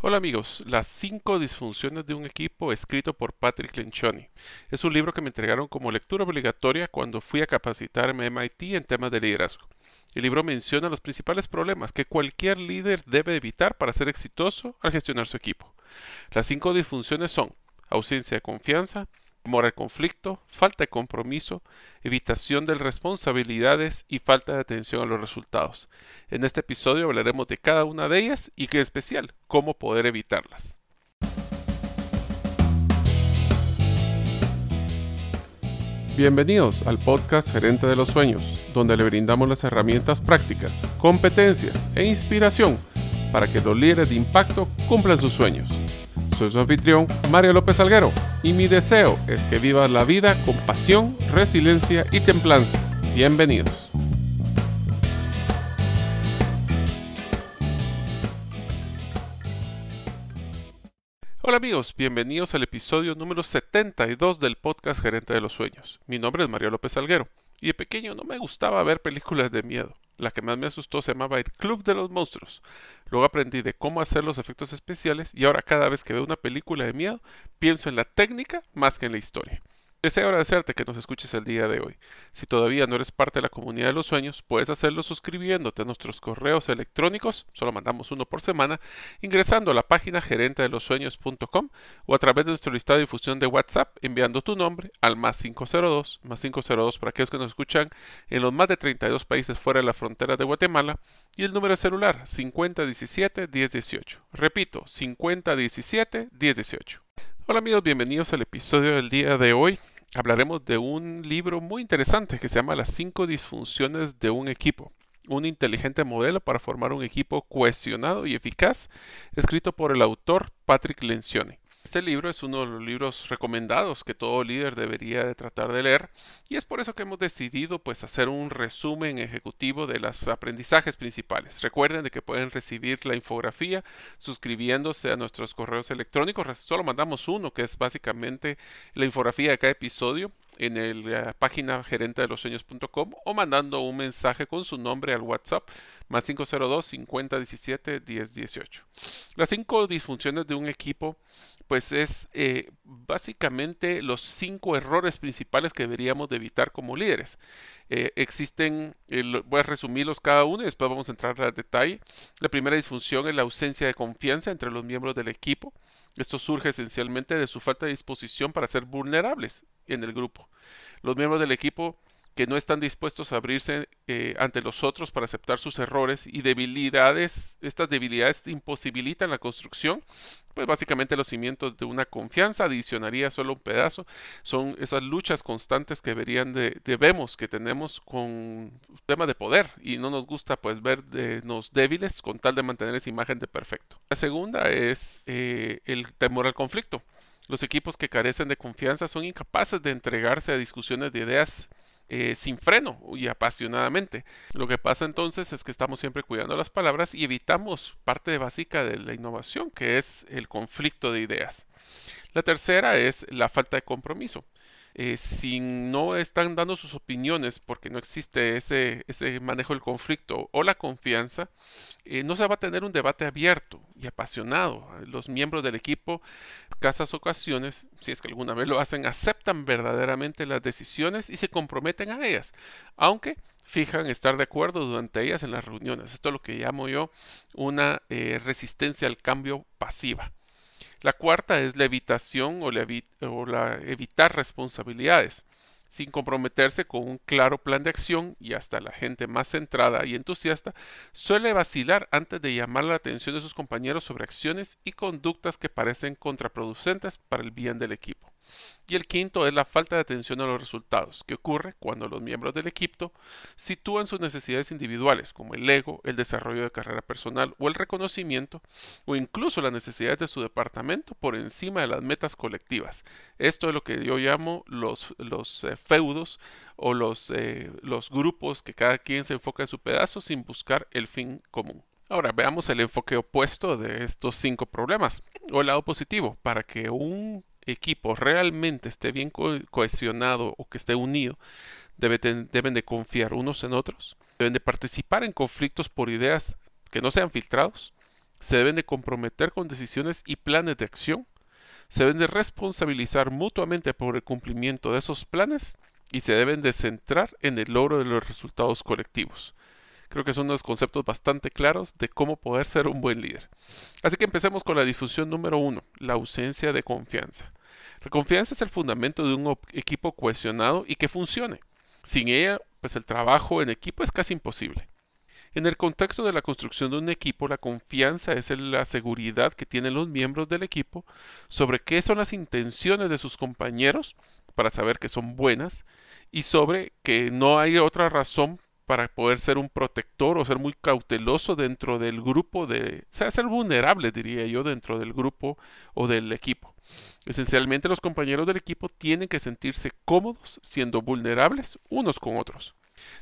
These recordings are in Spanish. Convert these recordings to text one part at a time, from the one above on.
Hola amigos, Las 5 disfunciones de un equipo escrito por Patrick Lencioni. Es un libro que me entregaron como lectura obligatoria cuando fui a capacitarme en MIT en temas de liderazgo. El libro menciona los principales problemas que cualquier líder debe evitar para ser exitoso al gestionar su equipo. Las 5 disfunciones son ausencia de confianza, temor al conflicto, falta de compromiso, evitación de responsabilidades y falta de atención a los resultados. En este episodio hablaremos de cada una de ellas y en especial cómo poder evitarlas. Bienvenidos al podcast Gerente de los Sueños, donde le brindamos las herramientas prácticas, competencias e inspiración para que los líderes de impacto cumplan sus sueños. Soy su anfitrión, Mario López Alguero, y mi deseo es que vivas la vida con pasión, resiliencia y templanza. Bienvenidos. Hola amigos, bienvenidos al episodio número 72 del podcast Gerente de los Sueños. Mi nombre es Mario López Alguero, y de pequeño no me gustaba ver películas de miedo. La que más me asustó se llamaba El Club de los Monstruos. Luego aprendí de cómo hacer los efectos especiales y ahora cada vez que veo una película de miedo pienso en la técnica más que en la historia. Deseo agradecerte que nos escuches el día de hoy. Si todavía no eres parte de la comunidad de los sueños, puedes hacerlo suscribiéndote a nuestros correos electrónicos, solo mandamos uno por semana, ingresando a la página gerente de los sueños.com o a través de nuestro listado de difusión de WhatsApp enviando tu nombre al más 502, más 502 para aquellos que nos escuchan en los más de 32 países fuera de la frontera de Guatemala y el número de celular 5017 1018. Repito, 5017 1018. Hola amigos, bienvenidos al episodio del día de hoy. Hablaremos de un libro muy interesante que se llama Las cinco disfunciones de un equipo. Un inteligente modelo para formar un equipo cohesionado y eficaz, escrito por el autor Patrick Lencioni. Este libro es uno de los libros recomendados que todo líder debería de tratar de leer y es por eso que hemos decidido pues hacer un resumen ejecutivo de los aprendizajes principales. Recuerden de que pueden recibir la infografía suscribiéndose a nuestros correos electrónicos. Solo mandamos uno que es básicamente la infografía de cada episodio en la página gerente de los sueños.com o mandando un mensaje con su nombre al WhatsApp más 502 5017 1018. Las cinco disfunciones de un equipo pues es eh, básicamente los cinco errores principales que deberíamos de evitar como líderes. Eh, existen, voy a resumirlos cada uno y después vamos a entrar al detalle. La primera disfunción es la ausencia de confianza entre los miembros del equipo. Esto surge esencialmente de su falta de disposición para ser vulnerables en el grupo. Los miembros del equipo que no están dispuestos a abrirse eh, ante los otros para aceptar sus errores y debilidades, estas debilidades imposibilitan la construcción, pues básicamente los cimientos de una confianza adicionaría solo un pedazo, son esas luchas constantes que deberían de, debemos, que tenemos con tema de poder y no nos gusta pues vernos débiles con tal de mantener esa imagen de perfecto. La segunda es eh, el temor al conflicto. Los equipos que carecen de confianza son incapaces de entregarse a discusiones de ideas eh, sin freno y apasionadamente. Lo que pasa entonces es que estamos siempre cuidando las palabras y evitamos parte básica de la innovación, que es el conflicto de ideas. La tercera es la falta de compromiso. Eh, si no están dando sus opiniones porque no existe ese, ese manejo del conflicto o la confianza, eh, no se va a tener un debate abierto y apasionado. Los miembros del equipo, escasas ocasiones, si es que alguna vez lo hacen, aceptan verdaderamente las decisiones y se comprometen a ellas, aunque fijan estar de acuerdo durante ellas en las reuniones. Esto es lo que llamo yo una eh, resistencia al cambio pasiva. La cuarta es la evitación o la, evitar responsabilidades, sin comprometerse con un claro plan de acción y hasta la gente más centrada y entusiasta suele vacilar antes de llamar la atención de sus compañeros sobre acciones y conductas que parecen contraproducentes para el bien del equipo. Y el quinto es la falta de atención a los resultados, que ocurre cuando los miembros del equipo sitúan sus necesidades individuales, como el ego, el desarrollo de carrera personal o el reconocimiento, o incluso las necesidades de su departamento por encima de las metas colectivas. Esto es lo que yo llamo los, los eh, feudos o los, eh, los grupos que cada quien se enfoca en su pedazo sin buscar el fin común. Ahora veamos el enfoque opuesto de estos cinco problemas, o el lado positivo, para que un equipo realmente esté bien cohesionado o que esté unido, deben de confiar unos en otros, deben de participar en conflictos por ideas que no sean filtrados, se deben de comprometer con decisiones y planes de acción, se deben de responsabilizar mutuamente por el cumplimiento de esos planes y se deben de centrar en el logro de los resultados colectivos. Creo que son unos conceptos bastante claros de cómo poder ser un buen líder. Así que empecemos con la difusión número uno, la ausencia de confianza. La confianza es el fundamento de un equipo cohesionado y que funcione. Sin ella, pues el trabajo en equipo es casi imposible. En el contexto de la construcción de un equipo, la confianza es la seguridad que tienen los miembros del equipo sobre qué son las intenciones de sus compañeros para saber que son buenas y sobre que no hay otra razón para poder ser un protector o ser muy cauteloso dentro del grupo de, o sea, ser vulnerable, diría yo, dentro del grupo o del equipo. Esencialmente los compañeros del equipo tienen que sentirse cómodos siendo vulnerables unos con otros.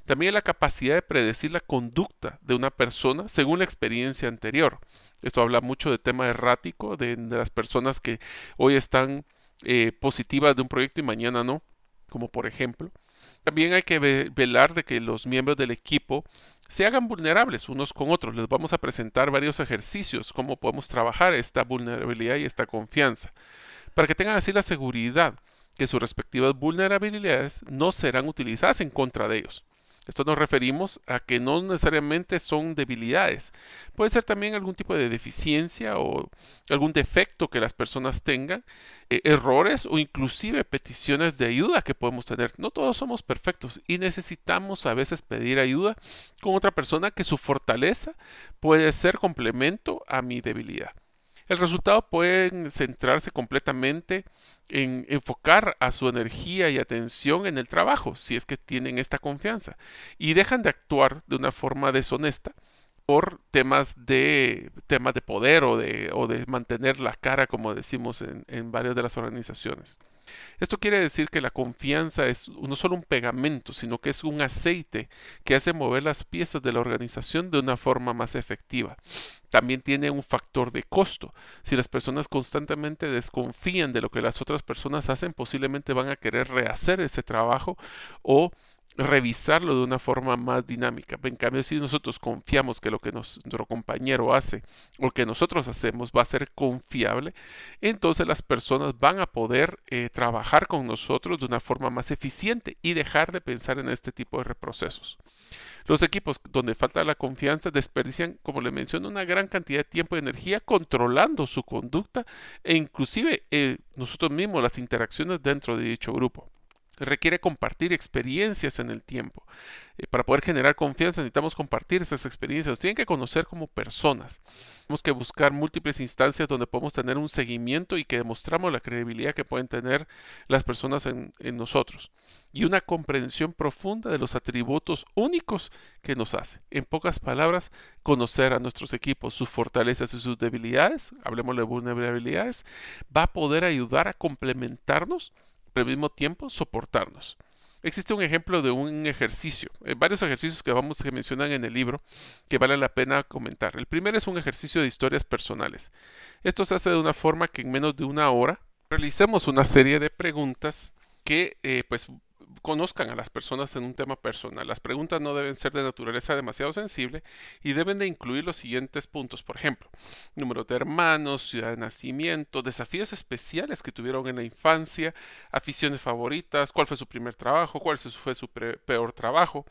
También la capacidad de predecir la conducta de una persona según la experiencia anterior. Esto habla mucho de tema errático, de, las personas que hoy están eh, positivas de un proyecto y mañana no, como por ejemplo. También hay que velar de que los miembros del equipo se hagan vulnerables unos con otros. Les vamos a presentar varios ejercicios, cómo podemos trabajar esta vulnerabilidad y esta confianza, para que tengan así la seguridad que sus respectivas vulnerabilidades no serán utilizadas en contra de ellos. Esto nos referimos a que no necesariamente son debilidades. Puede ser también algún tipo de deficiencia o algún defecto que las personas tengan, eh, errores o inclusive peticiones de ayuda que podemos tener. No todos somos perfectos y necesitamos a veces pedir ayuda con otra persona que su fortaleza puede ser complemento a mi debilidad. El resultado puede centrarse completamente en enfocar a su energía y atención en el trabajo, si es que tienen esta confianza, y dejan de actuar de una forma deshonesta por temas de temas de poder o de, o de mantener la cara, como decimos en, en varias de las organizaciones. Esto quiere decir que la confianza es no solo un pegamento, sino que es un aceite que hace mover las piezas de la organización de una forma más efectiva. También tiene un factor de costo. Si las personas constantemente desconfían de lo que las otras personas hacen, posiblemente van a querer rehacer ese trabajo o revisarlo de una forma más dinámica. En cambio, si nosotros confiamos que lo que nuestro compañero hace o que nosotros hacemos va a ser confiable, entonces las personas van a poder eh, trabajar con nosotros de una forma más eficiente y dejar de pensar en este tipo de reprocesos. Los equipos donde falta la confianza desperdician, como le menciono, una gran cantidad de tiempo y energía controlando su conducta e inclusive eh, nosotros mismos las interacciones dentro de dicho grupo requiere compartir experiencias en el tiempo. Eh, para poder generar confianza necesitamos compartir esas experiencias. tienen que conocer como personas. Tenemos que buscar múltiples instancias donde podemos tener un seguimiento y que demostramos la credibilidad que pueden tener las personas en, en nosotros. Y una comprensión profunda de los atributos únicos que nos hace. En pocas palabras, conocer a nuestros equipos, sus fortalezas y sus debilidades, hablemos de vulnerabilidades, va a poder ayudar a complementarnos al mismo tiempo soportarnos. Existe un ejemplo de un ejercicio, eh, varios ejercicios que vamos que mencionan en el libro que vale la pena comentar. El primero es un ejercicio de historias personales. Esto se hace de una forma que en menos de una hora realicemos una serie de preguntas que eh, pues conozcan a las personas en un tema personal. Las preguntas no deben ser de naturaleza demasiado sensible y deben de incluir los siguientes puntos. Por ejemplo, número de hermanos, ciudad de nacimiento, desafíos especiales que tuvieron en la infancia, aficiones favoritas, cuál fue su primer trabajo, cuál fue su peor trabajo.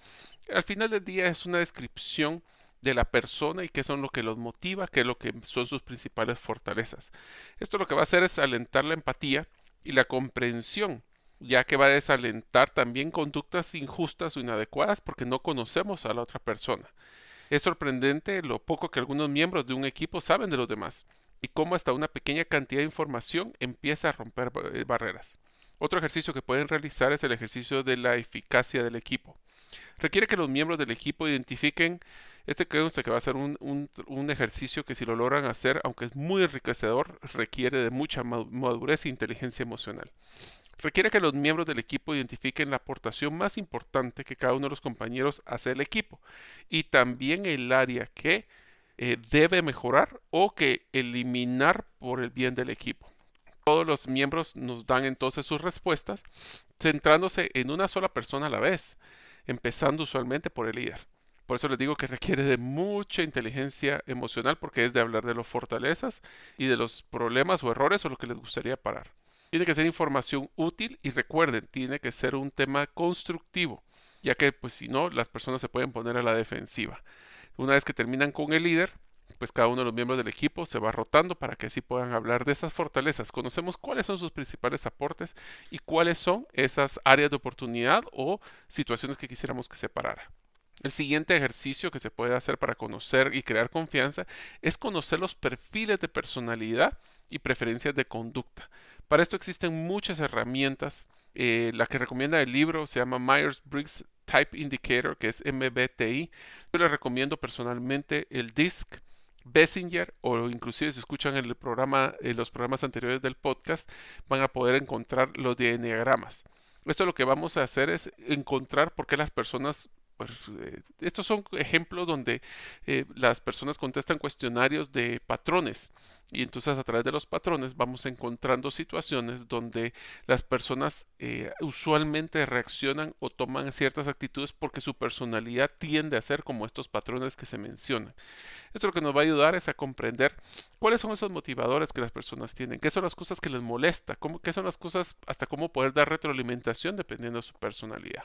Al final del día es una descripción de la persona y qué son lo que los motiva, qué es lo que son sus principales fortalezas. Esto lo que va a hacer es alentar la empatía y la comprensión ya que va a desalentar también conductas injustas o inadecuadas porque no conocemos a la otra persona. Es sorprendente lo poco que algunos miembros de un equipo saben de los demás y cómo hasta una pequeña cantidad de información empieza a romper eh, barreras. Otro ejercicio que pueden realizar es el ejercicio de la eficacia del equipo. Requiere que los miembros del equipo identifiquen, este creo que va a ser un, un, ejercicio que si lo logran hacer, aunque es muy enriquecedor, requiere de mucha madurez e inteligencia emocional requiere que los miembros del equipo identifiquen la aportación más importante que cada uno de los compañeros hace al equipo y también el área que eh, debe mejorar o que eliminar por el bien del equipo. Todos los miembros nos dan entonces sus respuestas centrándose en una sola persona a la vez, empezando usualmente por el líder. Por eso les digo que requiere de mucha inteligencia emocional porque es de hablar de las fortalezas y de los problemas o errores o lo que les gustaría parar. Tiene que ser información útil y recuerden, tiene que ser un tema constructivo, ya que pues si no, las personas se pueden poner a la defensiva. Una vez que terminan con el líder, pues cada uno de los miembros del equipo se va rotando para que así puedan hablar de esas fortalezas. Conocemos cuáles son sus principales aportes y cuáles son esas áreas de oportunidad o situaciones que quisiéramos que separara. El siguiente ejercicio que se puede hacer para conocer y crear confianza es conocer los perfiles de personalidad y preferencias de conducta. Para esto existen muchas herramientas. Eh, la que recomienda el libro se llama Myers-Briggs Type Indicator, que es MBTI. Yo les recomiendo personalmente el DISC, Bessinger o inclusive si escuchan el programa, en los programas anteriores del podcast, van a poder encontrar los diagramas. Esto lo que vamos a hacer es encontrar por qué las personas eh, estos son ejemplos donde eh, las personas contestan cuestionarios de patrones y entonces a través de los patrones vamos encontrando situaciones donde las personas eh, usualmente reaccionan o toman ciertas actitudes porque su personalidad tiende a ser como estos patrones que se mencionan. Esto lo que nos va a ayudar es a comprender cuáles son esos motivadores que las personas tienen, qué son las cosas que les molesta, cómo, qué son las cosas hasta cómo poder dar retroalimentación dependiendo de su personalidad.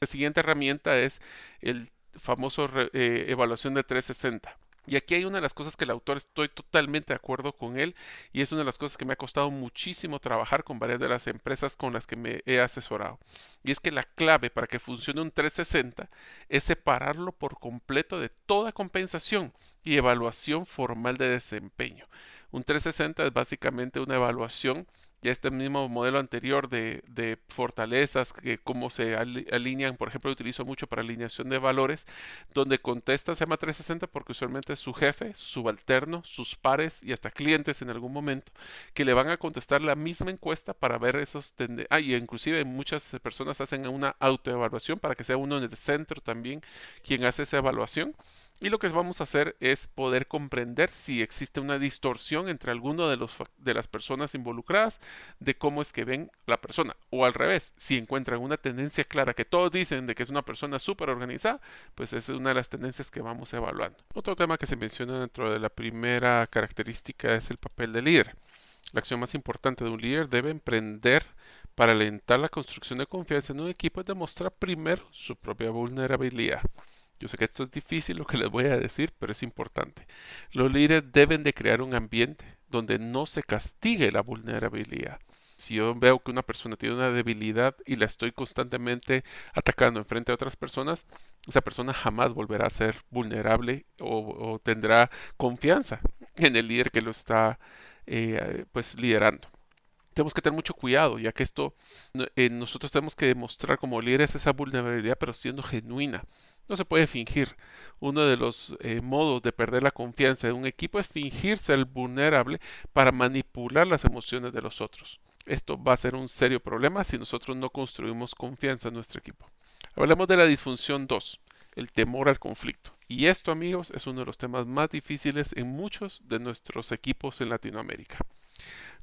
La siguiente herramienta es el famoso eh, evaluación de 360. Y aquí hay una de las cosas que el autor estoy totalmente de acuerdo con él y es una de las cosas que me ha costado muchísimo trabajar con varias de las empresas con las que me he asesorado. Y es que la clave para que funcione un 360 es separarlo por completo de toda compensación y evaluación formal de desempeño. Un 360 es básicamente una evaluación ya este mismo modelo anterior de, fortalezas, que cómo se alinean, por ejemplo, utilizo mucho para alineación de valores, donde contesta se llama 360 porque usualmente es su jefe, su subalterno, sus pares y hasta clientes en algún momento, que le van a contestar la misma encuesta para ver esos ah, y inclusive muchas personas hacen una autoevaluación para que sea uno en el centro también quien hace esa evaluación y lo que vamos a hacer es poder comprender si existe una distorsión entre alguno de, los, de las personas involucradas de cómo es que ven la persona. O al revés, si encuentran una tendencia clara que todos dicen de que es una persona súper organizada, pues es una de las tendencias que vamos evaluando. Otro tema que se menciona dentro de la primera característica es el papel del líder. La acción más importante de un líder debe emprender para alentar la construcción de confianza en un equipo es demostrar primero su propia vulnerabilidad. Yo sé que esto es difícil lo que les voy a decir, pero es importante. Los líderes deben de crear un ambiente donde no se castigue la vulnerabilidad. Si yo veo que una persona tiene una debilidad y la estoy constantemente atacando en frente a otras personas, esa persona jamás volverá a ser vulnerable o, tendrá confianza en el líder que lo está eh, pues liderando tenemos que tener mucho cuidado, ya que esto eh, nosotros tenemos que demostrar como líderes esa vulnerabilidad, pero siendo genuina. No se puede fingir. Uno de los eh, modos de perder la confianza de un equipo es fingir ser vulnerable para manipular las emociones de los otros. Esto va a ser un serio problema si nosotros no construimos confianza en nuestro equipo. Hablemos de la disfunción 2, el temor al conflicto. Y esto, amigos, es uno de los temas más difíciles en muchos de nuestros equipos en Latinoamérica.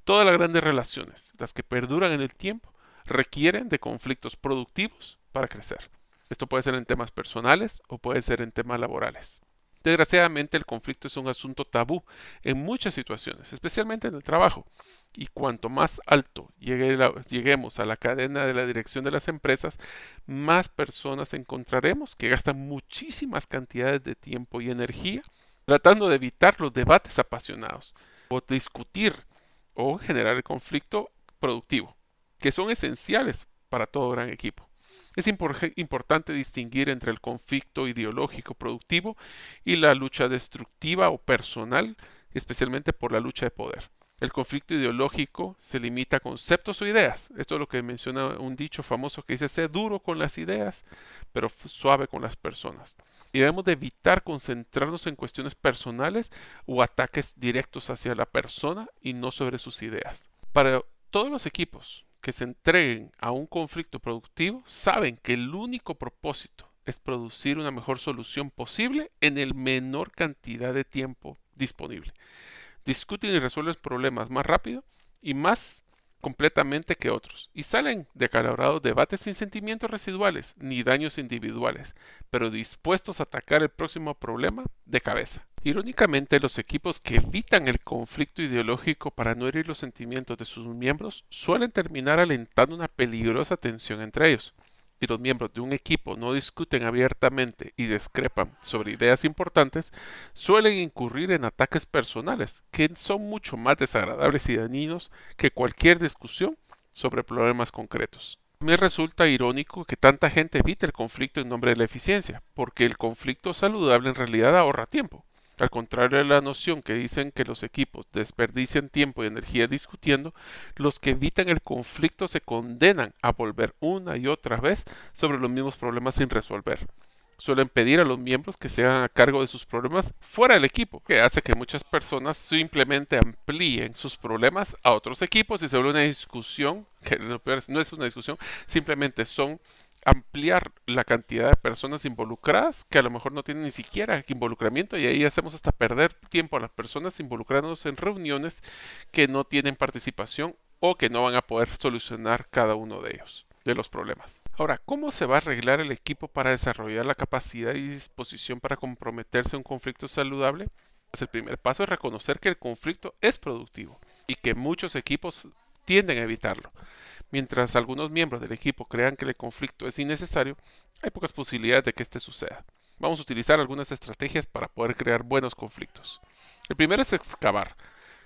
Todas las grandes relaciones, las que perduran en el tiempo, requieren de conflictos productivos para crecer. Esto puede ser en temas personales o puede ser en temas laborales. Desgraciadamente el conflicto es un asunto tabú en muchas situaciones, especialmente en el trabajo. Y cuanto más alto lleguemos a la cadena de la dirección de las empresas, más personas encontraremos que gastan muchísimas cantidades de tiempo y energía tratando de evitar los debates apasionados o discutir o generar el conflicto productivo, que son esenciales para todo gran equipo. Es importante distinguir entre el conflicto ideológico productivo y la lucha destructiva o personal, especialmente por la lucha de poder. El conflicto ideológico se limita a conceptos o ideas. Esto es lo que menciona un dicho famoso que dice ser duro con las ideas, pero suave con las personas. Y debemos de evitar concentrarnos en cuestiones personales o ataques directos hacia la persona y no sobre sus ideas. Para todos los equipos, que se entreguen a un conflicto productivo saben que el único propósito es producir una mejor solución posible en el menor cantidad de tiempo disponible. Discuten y resuelven problemas más rápido y más completamente que otros, y salen de acalorados debates sin sentimientos residuales ni daños individuales, pero dispuestos a atacar el próximo problema de cabeza. Irónicamente, los equipos que evitan el conflicto ideológico para no herir los sentimientos de sus miembros suelen terminar alentando una peligrosa tensión entre ellos si los miembros de un equipo no discuten abiertamente y discrepan sobre ideas importantes, suelen incurrir en ataques personales, que son mucho más desagradables y dañinos que cualquier discusión sobre problemas concretos. Me resulta irónico que tanta gente evite el conflicto en nombre de la eficiencia, porque el conflicto saludable en realidad ahorra tiempo. Al contrario de la noción que dicen que los equipos desperdician tiempo y energía discutiendo, los que evitan el conflicto se condenan a volver una y otra vez sobre los mismos problemas sin resolver. Suelen pedir a los miembros que se hagan a cargo de sus problemas fuera del equipo, que hace que muchas personas simplemente amplíen sus problemas a otros equipos y se vuelve una discusión, que no es una discusión, simplemente son ampliar la cantidad de personas involucradas que a lo mejor no tienen ni siquiera involucramiento y ahí hacemos hasta perder tiempo a las personas involucrándose en reuniones que no tienen participación o que no van a poder solucionar cada uno de ellos de los problemas. Ahora, ¿cómo se va a arreglar el equipo para desarrollar la capacidad y disposición para comprometerse a un conflicto saludable? Pues el primer paso es reconocer que el conflicto es productivo y que muchos equipos tienden a evitarlo. Mientras algunos miembros del equipo crean que el conflicto es innecesario, hay pocas posibilidades de que este suceda. Vamos a utilizar algunas estrategias para poder crear buenos conflictos. El primero es excavar.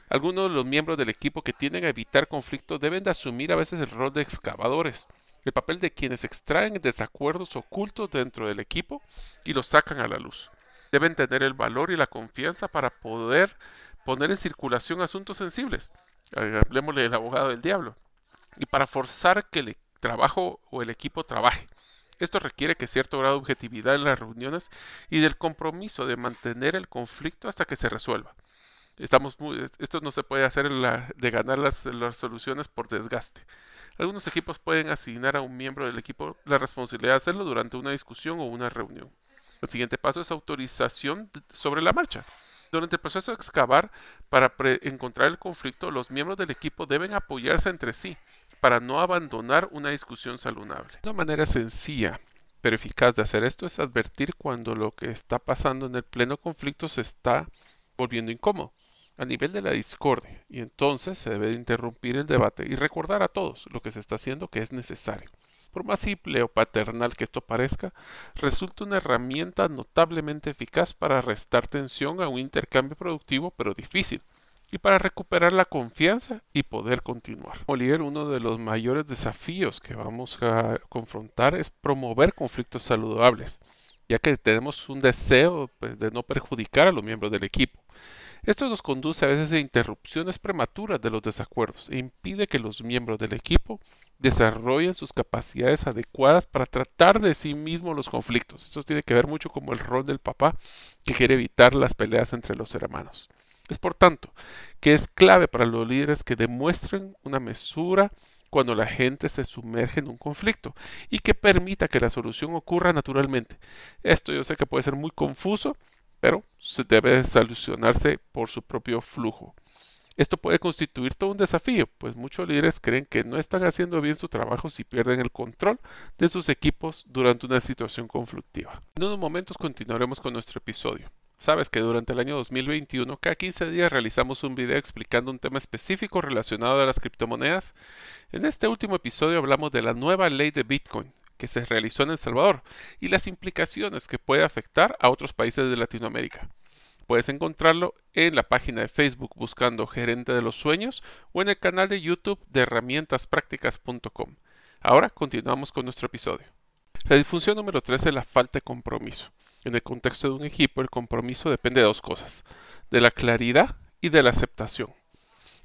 Algunos de los miembros del equipo que tienden a evitar conflictos deben de asumir a veces el rol de excavadores, el papel de quienes extraen desacuerdos ocultos dentro del equipo y los sacan a la luz. Deben tener el valor y la confianza para poder poner en circulación asuntos sensibles, hablemosle del abogado del diablo, y para forzar que el trabajo o el equipo trabaje. Esto requiere que cierto grado de objetividad en las reuniones y del compromiso de mantener el conflicto hasta que se resuelva. Estamos esto no se puede hacer de ganar las, las soluciones por desgaste. Algunos equipos pueden asignar a un miembro del equipo la responsabilidad de hacerlo durante una discusión o una reunión. El siguiente paso es autorización sobre la marcha. Durante el proceso de excavar para encontrar el conflicto, los miembros del equipo deben apoyarse entre sí para no abandonar una discusión saludable. Una manera sencilla pero eficaz de hacer esto es advertir cuando lo que está pasando en el pleno conflicto se está volviendo incómodo a nivel de la discordia y entonces se debe interrumpir el debate y recordar a todos lo que se está haciendo que es necesario. Por más simple o paternal que esto parezca, resulta una herramienta notablemente eficaz para restar tensión a un intercambio productivo pero difícil y para recuperar la confianza y poder continuar. Oliver, uno de los mayores desafíos que vamos a confrontar es promover conflictos saludables, ya que tenemos un deseo pues, de no perjudicar a los miembros del equipo. Esto nos conduce a veces a interrupciones prematuras de los desacuerdos e impide que los miembros del equipo desarrollen sus capacidades adecuadas para tratar de sí mismos los conflictos. Esto tiene que ver mucho con el rol del papá que quiere evitar las peleas entre los hermanos. Es por tanto que es clave para los líderes que demuestren una mesura cuando la gente se sumerge en un conflicto y que permita que la solución ocurra naturalmente. Esto yo sé que puede ser muy confuso, pero se debe solucionarse por su propio flujo. Esto puede constituir todo un desafío, pues muchos líderes creen que no están haciendo bien su trabajo si pierden el control de sus equipos durante una situación conflictiva. En unos momentos continuaremos con nuestro episodio. Sabes que durante el año 2021 cada 15 días realizamos un video explicando un tema específico relacionado a las criptomonedas. En este último episodio hablamos de la nueva ley de Bitcoin, que se realizó en El Salvador y las implicaciones que puede afectar a otros países de Latinoamérica. Puedes encontrarlo en la página de Facebook buscando Gerente de los Sueños o en el canal de YouTube de herramientasprácticas.com. Ahora continuamos con nuestro episodio. La disfunción número 3 es la falta de compromiso. En el contexto de un equipo, el compromiso depende de dos cosas, de la claridad y de la aceptación.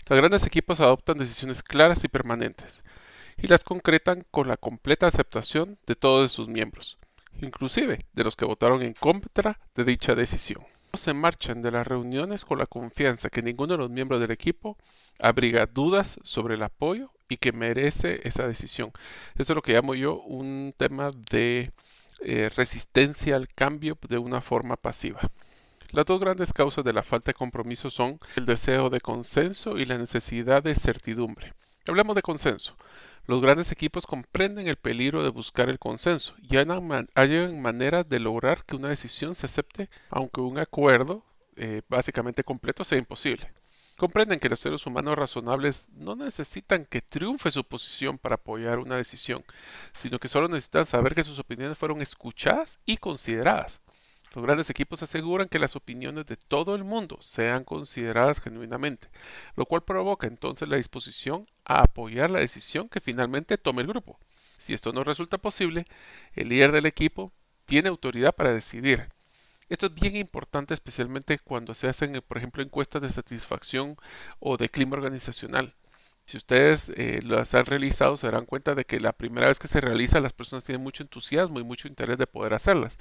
Los grandes equipos adoptan decisiones claras y permanentes y las concretan con la completa aceptación de todos sus miembros, inclusive de los que votaron en contra de dicha decisión. Se marchan de las reuniones con la confianza que ninguno de los miembros del equipo abriga dudas sobre el apoyo y que merece esa decisión. Eso es lo que llamo yo un tema de eh, resistencia al cambio de una forma pasiva. Las dos grandes causas de la falta de compromiso son el deseo de consenso y la necesidad de certidumbre. Hablemos de consenso. Los grandes equipos comprenden el peligro de buscar el consenso y hay maneras de lograr que una decisión se acepte, aunque un acuerdo eh, básicamente completo sea imposible. Comprenden que los seres humanos razonables no necesitan que triunfe su posición para apoyar una decisión, sino que solo necesitan saber que sus opiniones fueron escuchadas y consideradas. Los grandes equipos aseguran que las opiniones de todo el mundo sean consideradas genuinamente, lo cual provoca entonces la disposición a apoyar la decisión que finalmente tome el grupo. Si esto no resulta posible, el líder del equipo tiene autoridad para decidir, esto es bien importante especialmente cuando se hacen, por ejemplo, encuestas de satisfacción o de clima organizacional. Si ustedes eh, las han realizado, se darán cuenta de que la primera vez que se realiza las personas tienen mucho entusiasmo y mucho interés de poder hacerlas.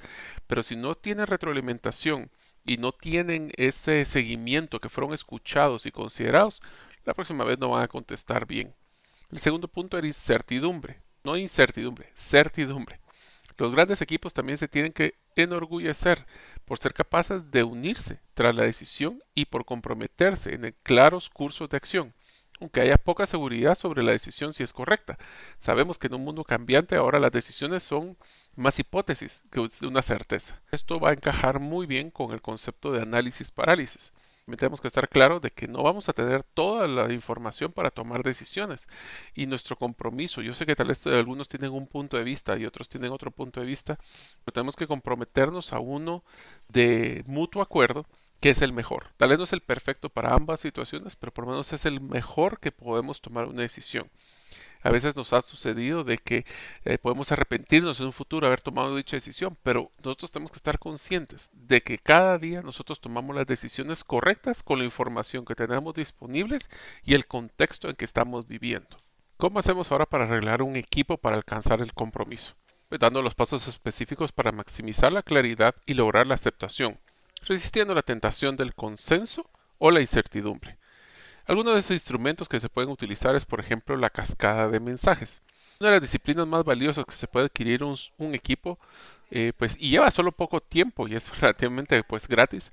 Pero si no tienen retroalimentación y no tienen ese seguimiento que fueron escuchados y considerados, la próxima vez no van a contestar bien. El segundo punto era incertidumbre. No incertidumbre, certidumbre. Los grandes equipos también se tienen que enorgullecer por ser capaces de unirse tras la decisión y por comprometerse en claros cursos de acción, aunque haya poca seguridad sobre la decisión si es correcta. Sabemos que en un mundo cambiante ahora las decisiones son más hipótesis que una certeza. Esto va a encajar muy bien con el concepto de análisis parálisis tenemos que estar claros de que no vamos a tener toda la información para tomar decisiones. Y nuestro compromiso, yo sé que tal vez algunos tienen un punto de vista y otros tienen otro punto de vista, pero tenemos que comprometernos a uno de mutuo acuerdo que es el mejor. Tal vez no es el perfecto para ambas situaciones, pero por lo menos es el mejor que podemos tomar una decisión. A veces nos ha sucedido de que eh, podemos arrepentirnos en un futuro haber tomado dicha decisión, pero nosotros tenemos que estar conscientes de que cada día nosotros tomamos las decisiones correctas con la información que tenemos disponibles y el contexto en que estamos viviendo. ¿Cómo hacemos ahora para arreglar un equipo para alcanzar el compromiso? Pues dando los pasos específicos para maximizar la claridad y lograr la aceptación, resistiendo la tentación del consenso o la incertidumbre. Algunos de esos instrumentos que se pueden utilizar es, por ejemplo, la cascada de mensajes. Una de las disciplinas más valiosas que se puede adquirir un, un equipo, eh, pues, y lleva solo poco tiempo y es relativamente pues, gratis,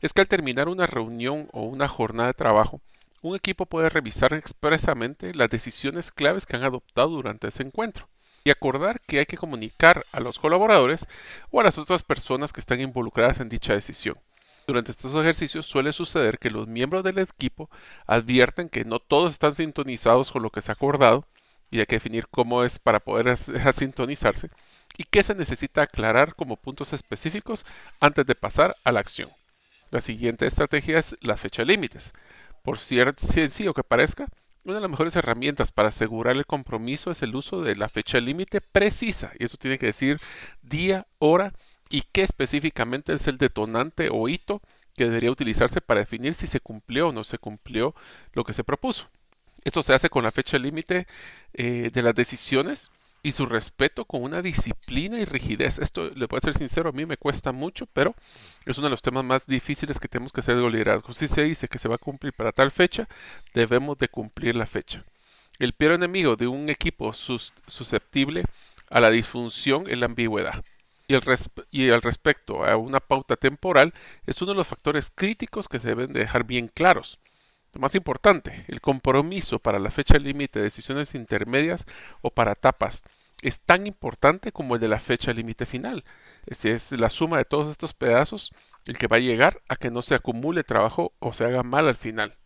es que al terminar una reunión o una jornada de trabajo, un equipo puede revisar expresamente las decisiones claves que han adoptado durante ese encuentro y acordar que hay que comunicar a los colaboradores o a las otras personas que están involucradas en dicha decisión. Durante estos ejercicios suele suceder que los miembros del equipo advierten que no todos están sintonizados con lo que se ha acordado y hay que definir cómo es para poder sintonizarse y qué se necesita aclarar como puntos específicos antes de pasar a la acción. La siguiente estrategia es la fecha límites. Por cierto sencillo que parezca, una de las mejores herramientas para asegurar el compromiso es el uso de la fecha límite precisa. Y eso tiene que decir día, hora y qué específicamente es el detonante o hito que debería utilizarse para definir si se cumplió o no se cumplió lo que se propuso. Esto se hace con la fecha límite eh, de las decisiones y su respeto con una disciplina y rigidez. Esto, le puedo ser sincero, a mí me cuesta mucho, pero es uno de los temas más difíciles que tenemos que hacer de liderazgo. Si se dice que se va a cumplir para tal fecha, debemos de cumplir la fecha. El peor enemigo de un equipo susceptible a la disfunción es la ambigüedad y, al respecto a una pauta temporal es uno de los factores críticos que se deben dejar bien claros. Lo más importante, el compromiso para la fecha límite de decisiones intermedias o para etapas es tan importante como el de la fecha límite final. Es, es la suma de todos estos pedazos el que va a llegar a que no se acumule trabajo o se haga mal al final.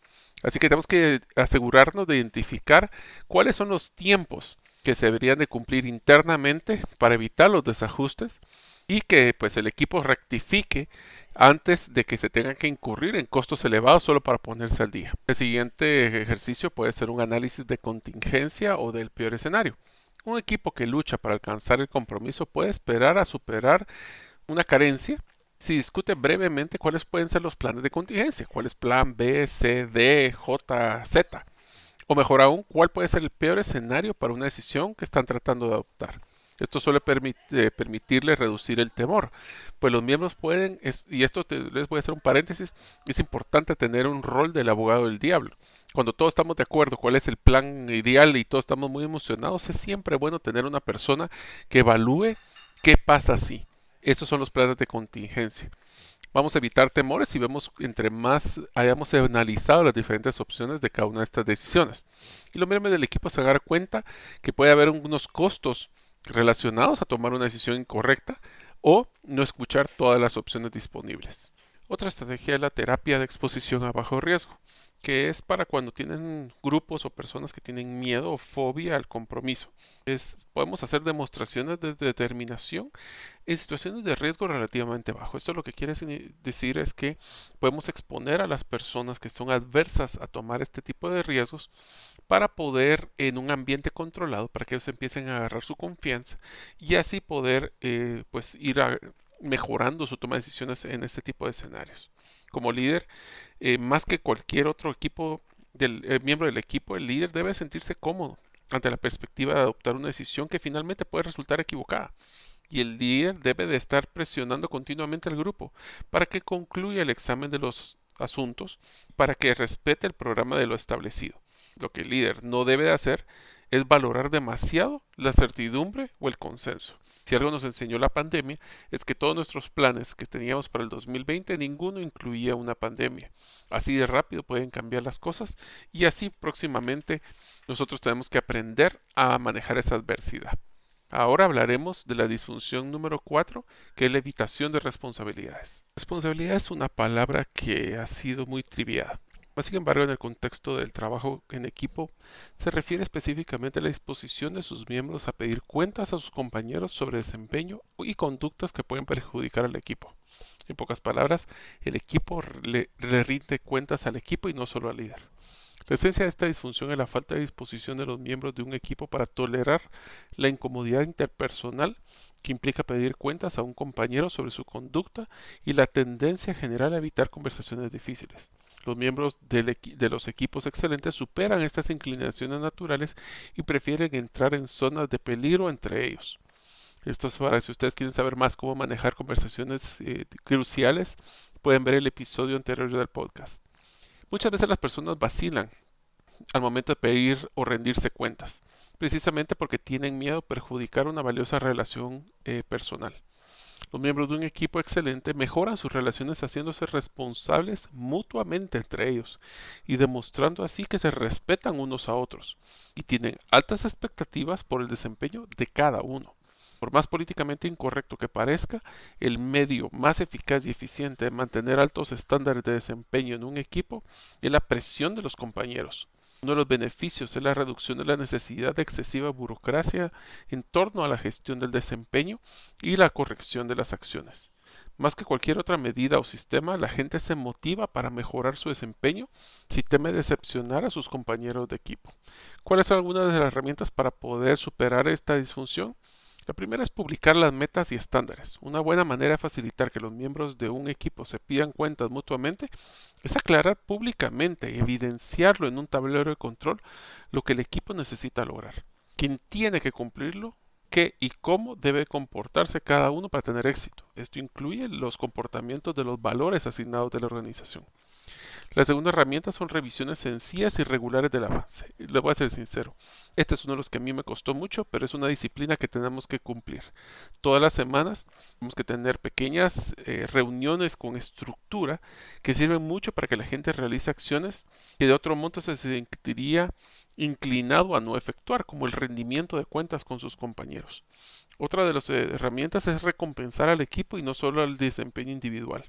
Así que tenemos que asegurarnos de identificar cuáles son los tiempos que se deberían de cumplir internamente para evitar los desajustes y que pues el equipo rectifique antes de que se tengan que incurrir en costos elevados solo para ponerse al día. El siguiente ejercicio puede ser un análisis de contingencia o del peor escenario. Un equipo que lucha para alcanzar el compromiso puede esperar a superar una carencia si discute brevemente cuáles pueden ser los planes de contingencia, cuál es plan B, C, D, J, Z o mejor aún, cuál puede ser el peor escenario para una decisión que están tratando de adoptar. Esto suele eh, permitirle reducir el temor, pues los miembros pueden, y esto les voy a hacer un paréntesis, es importante tener un rol del abogado del diablo. Cuando todos estamos de acuerdo cuál es el plan ideal y todos estamos muy emocionados, es siempre bueno tener una persona que evalúe qué pasa si. Esos son los planes de contingencia. Vamos a evitar temores si vemos entre más hayamos analizado las diferentes opciones de cada una de estas decisiones. Y los miembros del equipo se dar cuenta que puede haber unos costos relacionados a tomar una decisión incorrecta o no escuchar todas las opciones disponibles. Otra estrategia es la terapia de exposición a bajo riesgo, que es para cuando tienen grupos o personas que tienen miedo o fobia al compromiso. Es, podemos hacer demostraciones de determinación en situaciones de riesgo relativamente bajo. Esto lo que quiere decir es que podemos exponer a las personas que son adversas a tomar este tipo de riesgos para poder en un ambiente controlado, para que ellos empiecen a agarrar su confianza y así poder eh, pues ir mejorando su toma de decisiones en este tipo de escenarios. Como líder, eh, más que cualquier otro equipo del eh, miembro del equipo, el líder debe sentirse cómodo ante la perspectiva de adoptar una decisión que finalmente puede resultar equivocada. Y el líder debe de estar presionando continuamente al grupo para que concluya el examen de los asuntos, para que respete el programa de lo establecido. Lo que el líder no debe de hacer es valorar demasiado la certidumbre o el consenso. Si algo nos enseñó la pandemia es que todos nuestros planes que teníamos para el 2020 ninguno incluía una pandemia. Así de rápido pueden cambiar las cosas y así próximamente nosotros tenemos que aprender a manejar esa adversidad. Ahora hablaremos de la disfunción número 4, que es la evitación de responsabilidades. Responsabilidad es una palabra que ha sido muy triviada. Sin embargo, en el contexto del trabajo en equipo, se refiere específicamente a la disposición de sus miembros a pedir cuentas a sus compañeros sobre desempeño y conductas que pueden perjudicar al equipo. En pocas palabras, el equipo le, rinde cuentas al equipo y no solo al líder. La esencia de esta disfunción es la falta de disposición de los miembros de un equipo para tolerar la incomodidad interpersonal que implica pedir cuentas a un compañero sobre su conducta y la tendencia general a evitar conversaciones difíciles. Los miembros de los equipos excelentes superan estas inclinaciones naturales y prefieren entrar en zonas de peligro entre ellos. Esto es para si ustedes quieren saber más cómo manejar conversaciones eh, cruciales, pueden ver el episodio anterior del podcast. Muchas veces las personas vacilan al momento de pedir o rendirse cuentas, precisamente porque tienen miedo a perjudicar una valiosa relación eh, personal. Los miembros de un equipo excelente mejoran sus relaciones haciéndose responsables mutuamente entre ellos y demostrando así que se respetan unos a otros y tienen altas expectativas por el desempeño de cada uno. Por más políticamente incorrecto que parezca, el medio más eficaz y eficiente de mantener altos estándares de desempeño en un equipo es la presión de los compañeros. Uno de los beneficios es la reducción de la necesidad de excesiva burocracia en torno a la gestión del desempeño y la corrección de las acciones. Más que cualquier otra medida o sistema, la gente se motiva para mejorar su desempeño si teme decepcionar a sus compañeros de equipo. ¿Cuáles son algunas de las herramientas para poder superar esta disfunción? La primera es publicar las metas y estándares. Una buena manera de facilitar que los miembros de un equipo se pidan cuentas mutuamente es aclarar públicamente, evidenciarlo en un tablero de control lo que el equipo necesita lograr. Quien tiene que cumplirlo, qué y cómo debe comportarse cada uno para tener éxito. Esto incluye los comportamientos de los valores asignados de la organización. La segunda herramienta son revisiones sencillas y regulares del avance. Le voy a ser sincero, este es uno de los que a mí me costó mucho, pero es una disciplina que tenemos que cumplir. Todas las semanas tenemos que tener pequeñas eh, reuniones con estructura que sirven mucho para que la gente realice acciones que de otro modo se sentiría inclinado a no efectuar, como el rendimiento de cuentas con sus compañeros. Otra de las eh, herramientas es recompensar al equipo y no solo al desempeño individual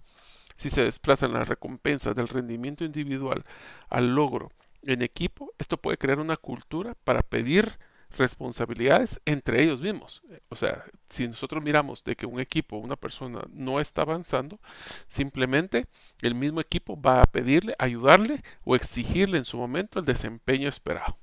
si se desplazan las recompensas del rendimiento individual al logro en equipo, esto puede crear una cultura para pedir responsabilidades entre ellos mismos. O sea, si nosotros miramos de que un equipo, una persona no está avanzando, simplemente el mismo equipo va a pedirle, ayudarle o exigirle en su momento el desempeño esperado.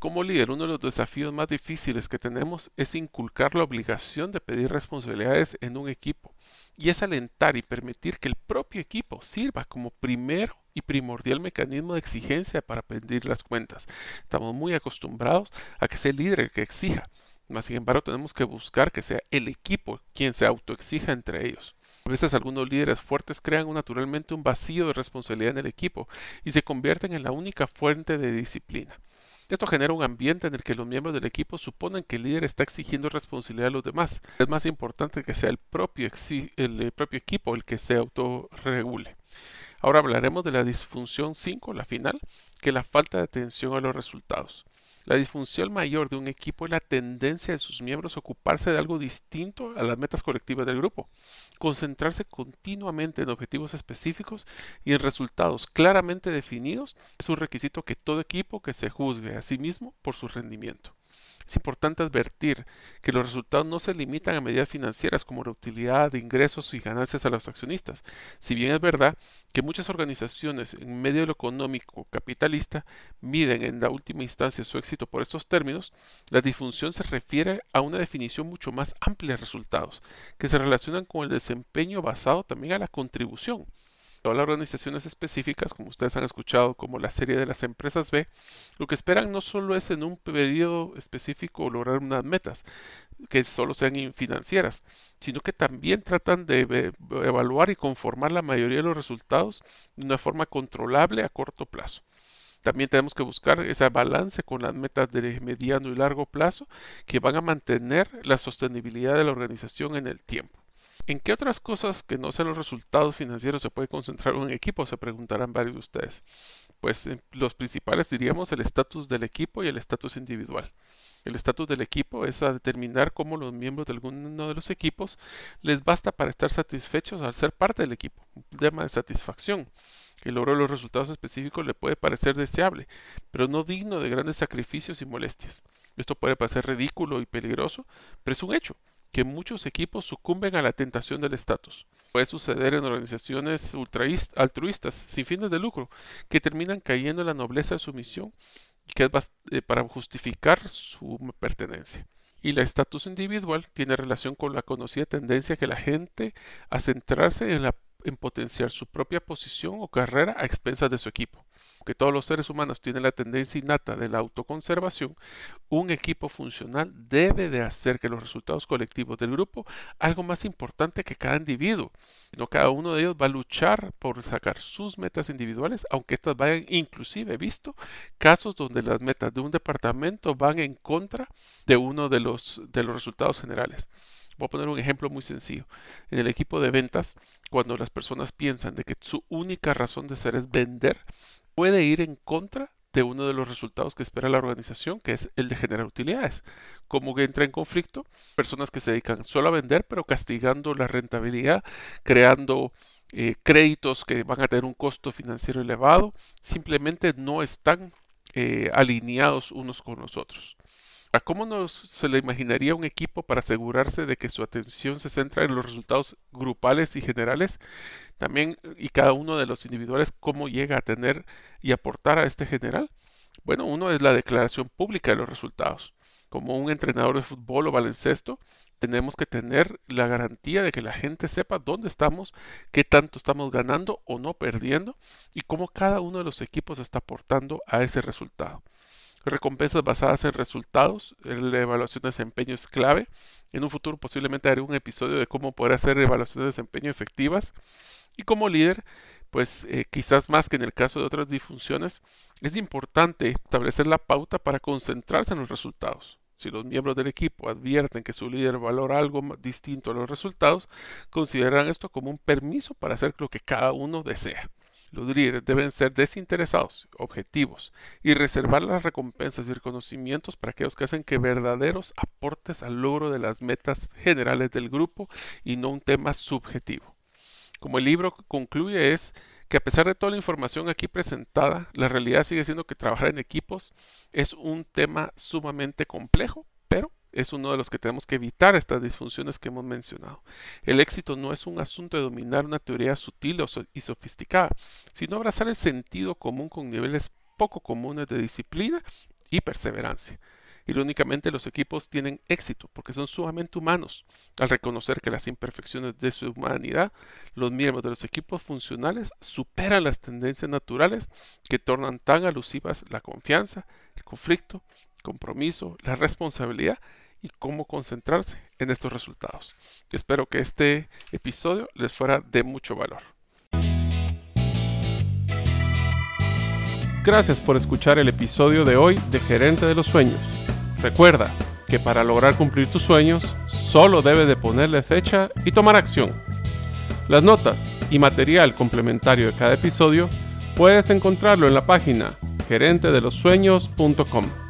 Como líder, uno de los desafíos más difíciles que tenemos es inculcar la obligación de pedir responsabilidades en un equipo y es alentar y permitir que el propio equipo sirva como primero y primordial mecanismo de exigencia para pedir las cuentas. Estamos muy acostumbrados a que sea el líder el que exija, mas sin embargo tenemos que buscar que sea el equipo quien se autoexija entre ellos. A veces algunos líderes fuertes crean naturalmente un vacío de responsabilidad en el equipo y se convierten en la única fuente de disciplina. Esto genera un ambiente en el que los miembros del equipo suponen que el líder está exigiendo responsabilidad a los demás. Es más importante que sea el propio, el propio equipo el que se autorregule. Ahora hablaremos de la disfunción 5, la final, que es la falta de atención a los resultados. La disfunción mayor de un equipo es la tendencia de sus miembros a ocuparse de algo distinto a las metas colectivas del grupo, concentrarse continuamente en objetivos específicos y en resultados claramente definidos es un requisito que todo equipo que se juzgue a sí mismo por su rendimiento. Es importante advertir que los resultados no se limitan a medidas financieras como la utilidad de ingresos y ganancias a los accionistas. Si bien es verdad que muchas organizaciones en medio de lo económico capitalista miden en la última instancia su éxito por estos términos, la disfunción se refiere a una definición mucho más amplia de resultados, que se relacionan con el desempeño basado también a la contribución todas las organizaciones específicas, como ustedes han escuchado, como la serie de las empresas B, lo que esperan no solo es en un periodo específico lograr unas metas que solo sean financieras, sino que también tratan de evaluar y conformar la mayoría de los resultados de una forma controlable a corto plazo. También tenemos que buscar ese balance con las metas de mediano y largo plazo que van a mantener la sostenibilidad de la organización en el tiempo. ¿En qué otras cosas que no sean los resultados financieros se puede concentrar un equipo? Se preguntarán varios de ustedes. Pues los principales diríamos el estatus del equipo y el estatus individual. El estatus del equipo es a determinar cómo los miembros de alguno de los equipos les basta para estar satisfechos al ser parte del equipo. Un tema de satisfacción. El logro de los resultados específicos le puede parecer deseable, pero no digno de grandes sacrificios y molestias. Esto puede parecer ridículo y peligroso, pero es un hecho que muchos equipos sucumben a la tentación del estatus. Puede suceder en organizaciones altruistas sin fines de lucro que terminan cayendo en la nobleza de su misión eh, para justificar su pertenencia. Y la estatus individual tiene relación con la conocida tendencia que la gente a centrarse en la en potenciar su propia posición o carrera a expensas de su equipo. Que todos los seres humanos tienen la tendencia innata de la autoconservación, un equipo funcional debe de hacer que los resultados colectivos del grupo algo más importante que cada individuo. No cada uno de ellos va a luchar por sacar sus metas individuales, aunque estas vayan inclusive visto casos donde las metas de un departamento van en contra de uno de los, de los resultados generales. Voy a poner un ejemplo muy sencillo. En el equipo de ventas, cuando las personas piensan de que su única razón de ser es vender, puede ir en contra de uno de los resultados que espera la organización, que es el de generar utilidades. Como que entra en conflicto, personas que se dedican solo a vender, pero castigando la rentabilidad, creando eh, créditos que van a tener un costo financiero elevado, simplemente no están eh, alineados unos con los otros. ¿A cómo se le imaginaría un equipo para asegurarse de que su atención se centra en los resultados grupales y generales? También, y cada uno de los individuales, cómo llega a tener y aportar a este general. Bueno, uno es la declaración pública de los resultados. Como un entrenador de fútbol o baloncesto, tenemos que tener la garantía de que la gente sepa dónde estamos, qué tanto estamos ganando o no perdiendo y cómo cada uno de los equipos está aportando a ese resultado recompensas basadas en resultados. La evaluación de desempeño es clave. En un futuro posiblemente haré un episodio de cómo poder hacer evaluaciones de desempeño efectivas. Y como líder, pues eh, quizás más que en el caso de otras disfunciones, es importante establecer la pauta para concentrarse en los resultados. Si los miembros del equipo advierten que su líder valora algo distinto a los resultados, consideran esto como un permiso para hacer lo que cada uno desea. Los líderes deben ser desinteresados, objetivos y reservar las recompensas y reconocimientos para aquellos que hacen que verdaderos aportes al logro de las metas generales del grupo y no un tema subjetivo. Como el libro concluye es que a pesar de toda la información aquí presentada, la realidad sigue siendo que trabajar en equipos es un tema sumamente complejo, es uno de los que tenemos que evitar estas disfunciones que hemos mencionado. El éxito no es un asunto de dominar una teoría sutil y sofisticada, sino abrazar el sentido común con niveles poco comunes de disciplina y perseverancia. Irónicamente, los equipos tienen éxito porque son sumamente humanos. Al reconocer que las imperfecciones de su humanidad, los miembros de los equipos funcionales superan las tendencias naturales que tornan tan alusivas la confianza, el conflicto, compromiso, la responsabilidad y cómo concentrarse en estos resultados. Espero que este episodio les fuera de mucho valor. Gracias por escuchar el episodio de hoy de Gerente de los Sueños. Recuerda que para lograr cumplir tus sueños, solo debes de ponerle fecha y tomar acción. Las notas y material complementario de cada episodio puedes encontrarlo en la página gerentedelosueños.com.